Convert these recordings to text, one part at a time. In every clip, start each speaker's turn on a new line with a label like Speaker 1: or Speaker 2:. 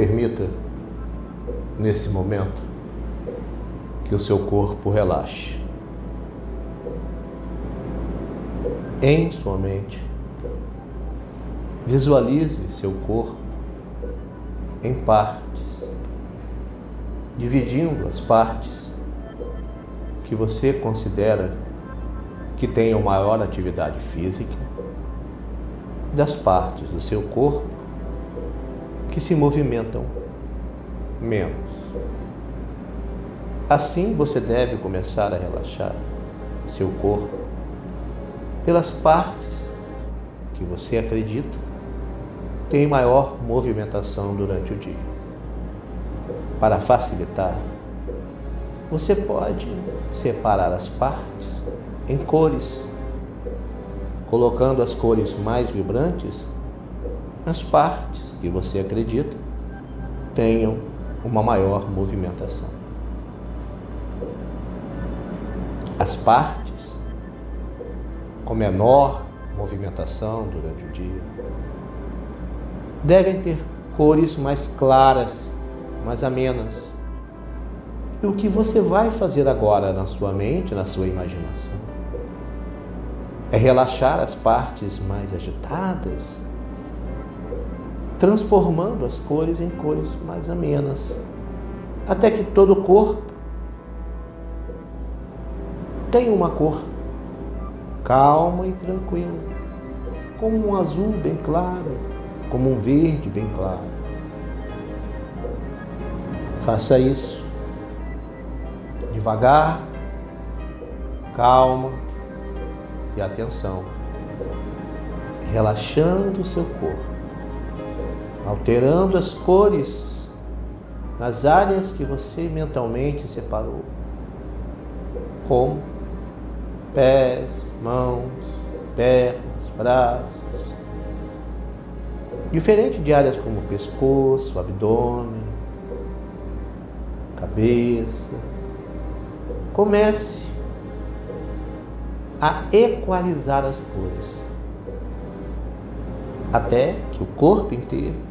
Speaker 1: Permita, nesse momento, que o seu corpo relaxe. Em sua mente, visualize seu corpo em partes, dividindo as partes que você considera que tenham maior atividade física das partes do seu corpo que se movimentam menos. Assim você deve começar a relaxar seu corpo pelas partes que você acredita têm maior movimentação durante o dia. Para facilitar, você pode separar as partes em cores, colocando as cores mais vibrantes nas partes que você acredita tenham uma maior movimentação. As partes com menor movimentação durante o dia devem ter cores mais claras, mais amenas. E o que você vai fazer agora na sua mente, na sua imaginação? é relaxar as partes mais agitadas, transformando as cores em cores mais amenas, até que todo o corpo tenha uma cor calma e tranquila, como um azul bem claro, como um verde bem claro. Faça isso devagar, calma e atenção, relaxando o seu corpo, alterando as cores nas áreas que você mentalmente separou, como pés, mãos, pernas, braços. Diferente de áreas como pescoço, abdômen, cabeça. Comece a equalizar as cores, até que o corpo inteiro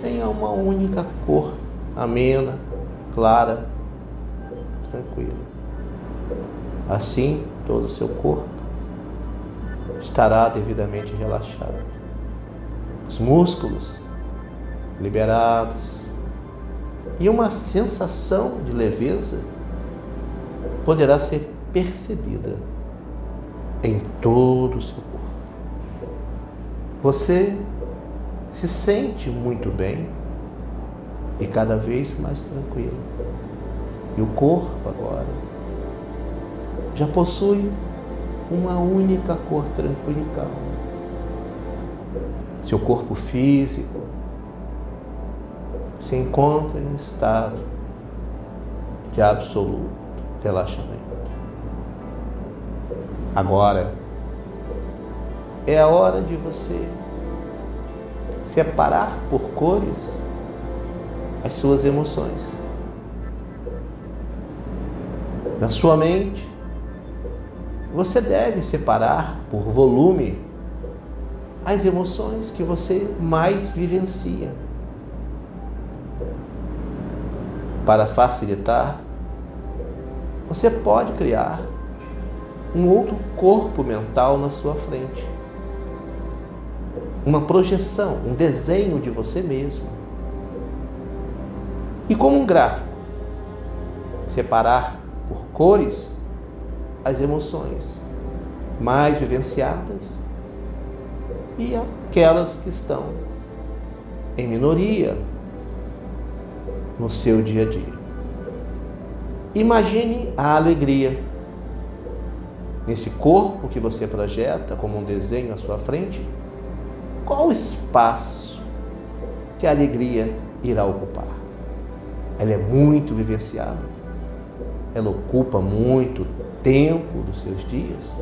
Speaker 1: tenha uma única cor, amena, clara, tranquila. Assim, todo o seu corpo estará devidamente relaxado. Os músculos liberados e uma sensação de leveza poderá ser percebida em todo o seu corpo. Você se sente muito bem e cada vez mais tranquilo. E o corpo agora já possui uma única cor tranquila e calma. Seu corpo físico se encontra em estado de absoluto relaxamento. Agora é a hora de você separar por cores as suas emoções. Na sua mente, você deve separar por volume as emoções que você mais vivencia. Para facilitar, você pode criar um outro corpo mental na sua frente. Uma projeção, um desenho de você mesmo. E como um gráfico, separar por cores as emoções mais vivenciadas e aquelas que estão em minoria no seu dia a dia. Imagine a alegria nesse corpo que você projeta como um desenho à sua frente, qual o espaço que a alegria irá ocupar? Ela é muito vivenciada, ela ocupa muito tempo dos seus dias.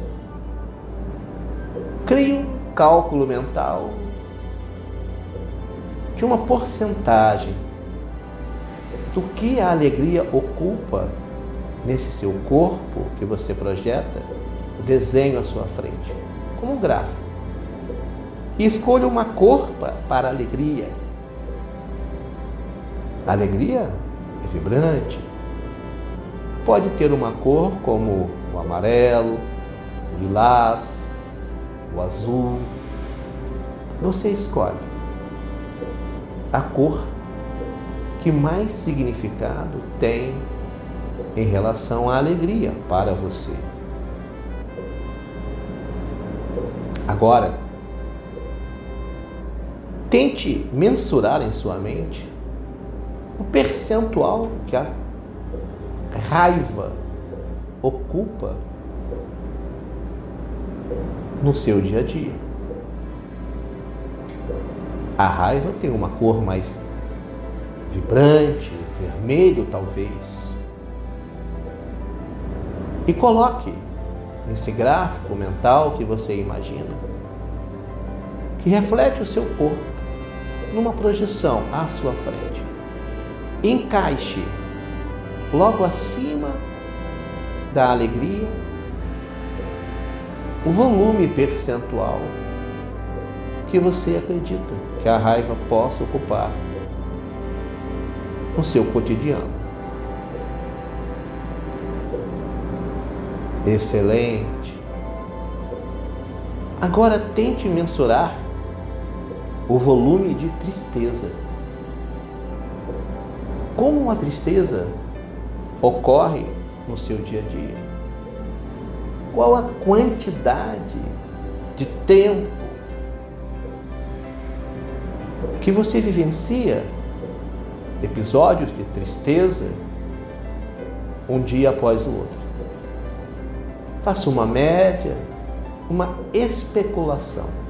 Speaker 1: Crie um cálculo mental de uma porcentagem do que a alegria ocupa nesse seu corpo que você projeta desenho à sua frente, como um gráfico. E escolha uma cor para alegria. A alegria é vibrante. Pode ter uma cor como o amarelo, o lilás, o azul. Você escolhe a cor que mais significado tem em relação à alegria para você. Agora, tente mensurar em sua mente o percentual que a raiva ocupa no seu dia a dia. A raiva tem uma cor mais vibrante, vermelho talvez. E coloque nesse gráfico mental que você imagina, que reflete o seu corpo numa projeção à sua frente. Encaixe logo acima da alegria o volume percentual que você acredita que a raiva possa ocupar no seu cotidiano. Excelente. Agora tente mensurar o volume de tristeza. Como a tristeza ocorre no seu dia a dia? Qual a quantidade de tempo que você vivencia episódios de tristeza um dia após o outro. Faça uma média, uma especulação.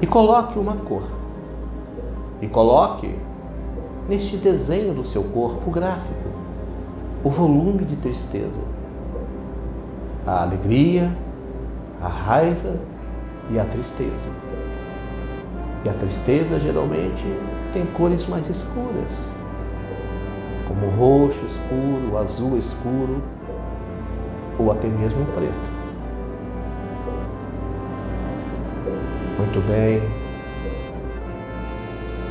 Speaker 1: E coloque uma cor. E coloque neste desenho do seu corpo gráfico o volume de tristeza, a alegria, a raiva e a tristeza. E a tristeza geralmente tem cores mais escuras, como roxo escuro, azul escuro ou até mesmo preto. Muito bem.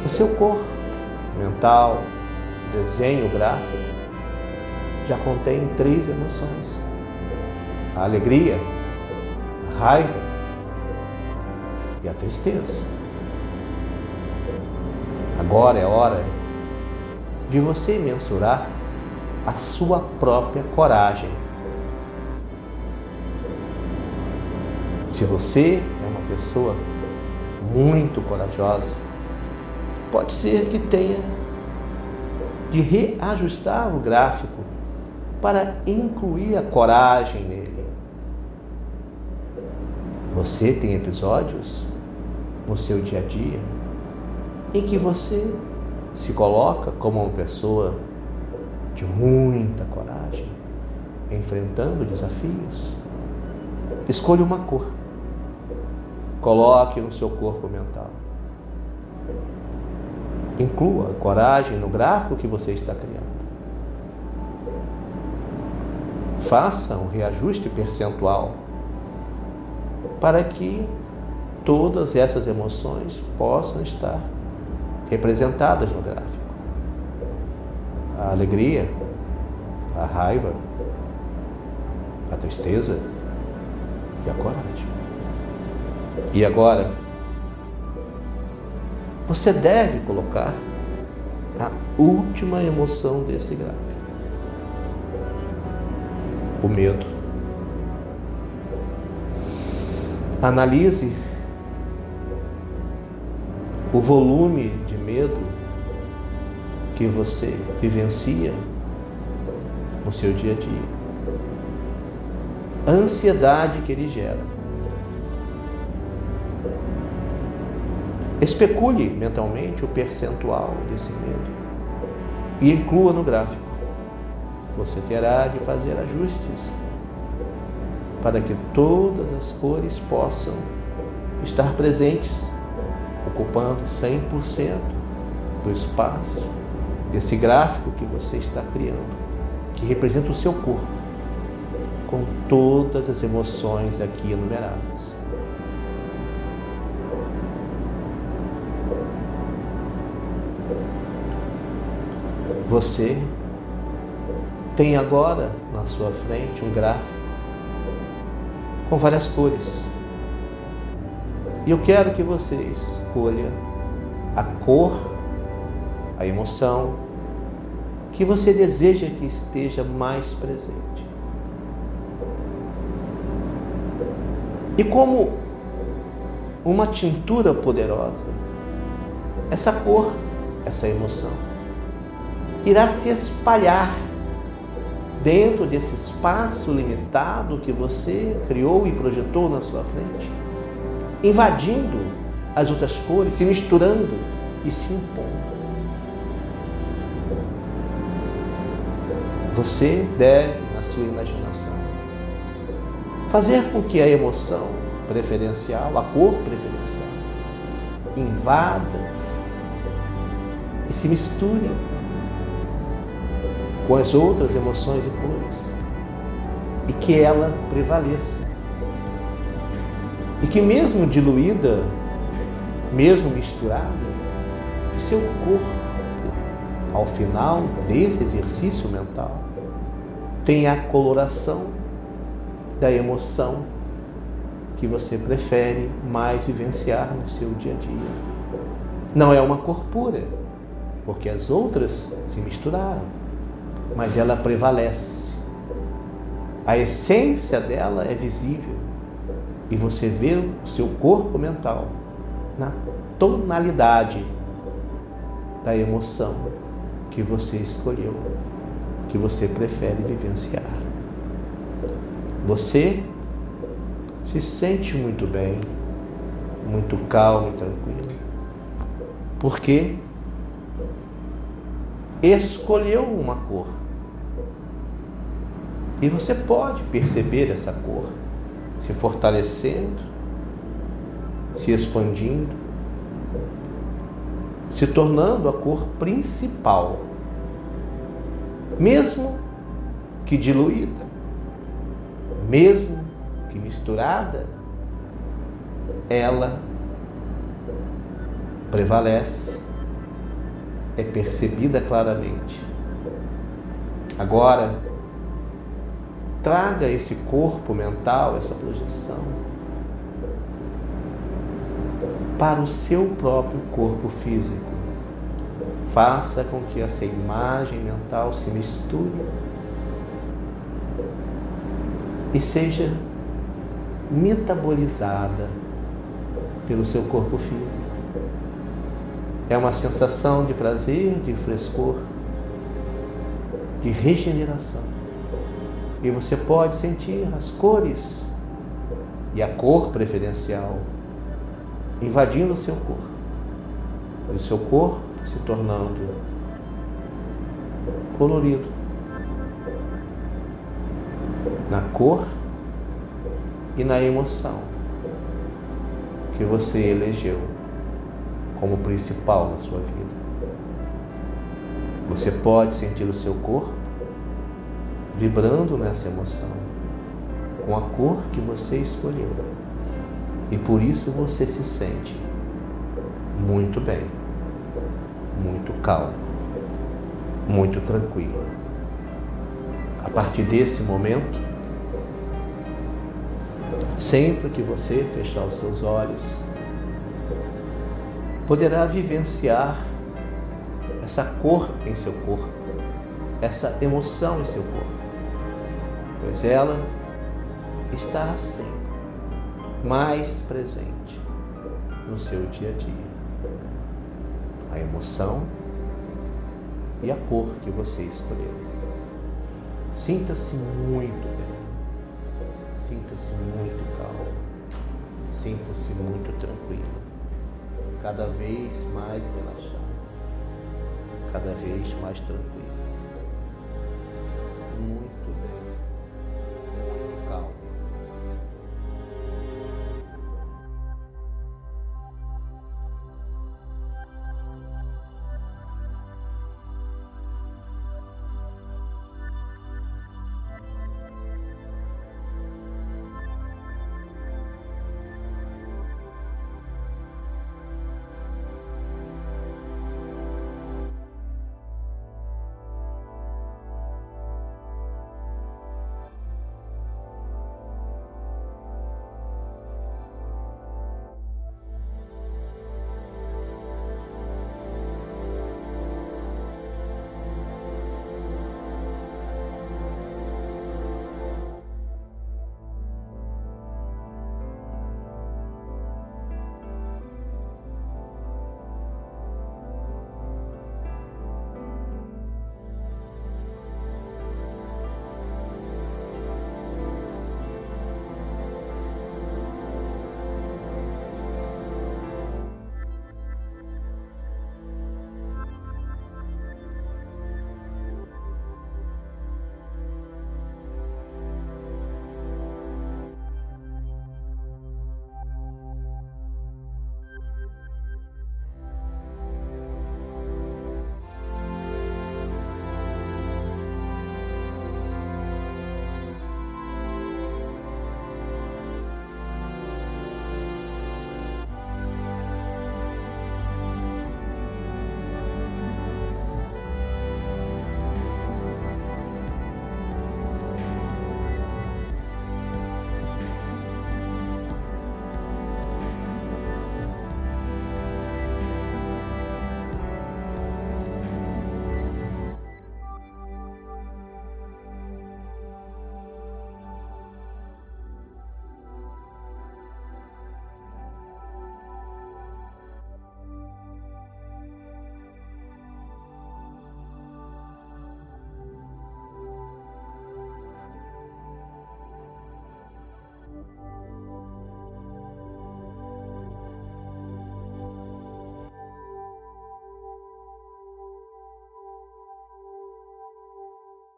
Speaker 1: O seu corpo mental, desenho gráfico, já contém três emoções: a alegria, a raiva e a tristeza. Agora é hora de você mensurar a sua própria coragem. Se você é uma pessoa muito corajosa, pode ser que tenha de reajustar o gráfico para incluir a coragem nele. Você tem episódios no seu dia a dia em que você se coloca como uma pessoa de muita coragem, enfrentando desafios. Escolha uma cor. Coloque no seu corpo mental. Inclua coragem no gráfico que você está criando. Faça um reajuste percentual para que todas essas emoções possam estar representadas no gráfico. A alegria, a raiva, a tristeza e a coragem. E agora, você deve colocar a última emoção desse gráfico: o medo. Analise o volume de medo que você vivencia no seu dia a dia. A ansiedade que ele gera. Especule mentalmente o percentual desse medo e inclua no gráfico. Você terá de fazer ajustes para que todas as cores possam estar presentes ocupando 100% do espaço desse gráfico que você está criando, que representa o seu corpo, com todas as emoções aqui enumeradas. Você tem agora na sua frente um gráfico com várias cores. E eu quero que você escolha a cor, a emoção que você deseja que esteja mais presente. E como uma tintura poderosa, essa cor, essa emoção, irá se espalhar dentro desse espaço limitado que você criou e projetou na sua frente, invadindo as outras cores, se misturando e se impondo. Você deve, na sua imaginação, fazer com que a emoção preferencial, a cor preferencial, invada e se misture com as outras emoções e cores e que ela prevaleça. E que mesmo diluída, mesmo misturada, o seu corpo, ao final desse exercício mental, tenha a coloração da emoção que você prefere mais vivenciar no seu dia a dia. Não é uma cor pura, porque as outras se misturaram mas ela prevalece. A essência dela é visível e você vê o seu corpo mental na tonalidade da emoção que você escolheu, que você prefere vivenciar. Você se sente muito bem, muito calmo e tranquilo, porque escolheu uma cor. E você pode perceber essa cor se fortalecendo, se expandindo, se tornando a cor principal, mesmo que diluída, mesmo que misturada, ela prevalece, é percebida claramente. Agora, traga esse corpo mental, essa projeção, para o seu próprio corpo físico. Faça com que essa imagem mental se misture e seja metabolizada pelo seu corpo físico. É uma sensação de prazer, de frescor, de regeneração. E você pode sentir as cores e a cor preferencial invadindo o seu corpo. E o seu corpo se tornando colorido na cor e na emoção que você elegeu como principal na sua vida. Você pode sentir o seu corpo vibrando nessa emoção, com a cor que você escolheu. E por isso você se sente muito bem, muito calmo, muito tranquilo. A partir desse momento, sempre que você fechar os seus olhos, poderá vivenciar essa cor em seu corpo, essa emoção em seu corpo pois ela estará sempre mais presente no seu dia a dia. A emoção e a cor que você escolheu. Sinta-se muito bem. Sinta-se muito calmo. Sinta-se muito tranquilo. Cada vez mais relaxado. Cada vez mais tranquilo.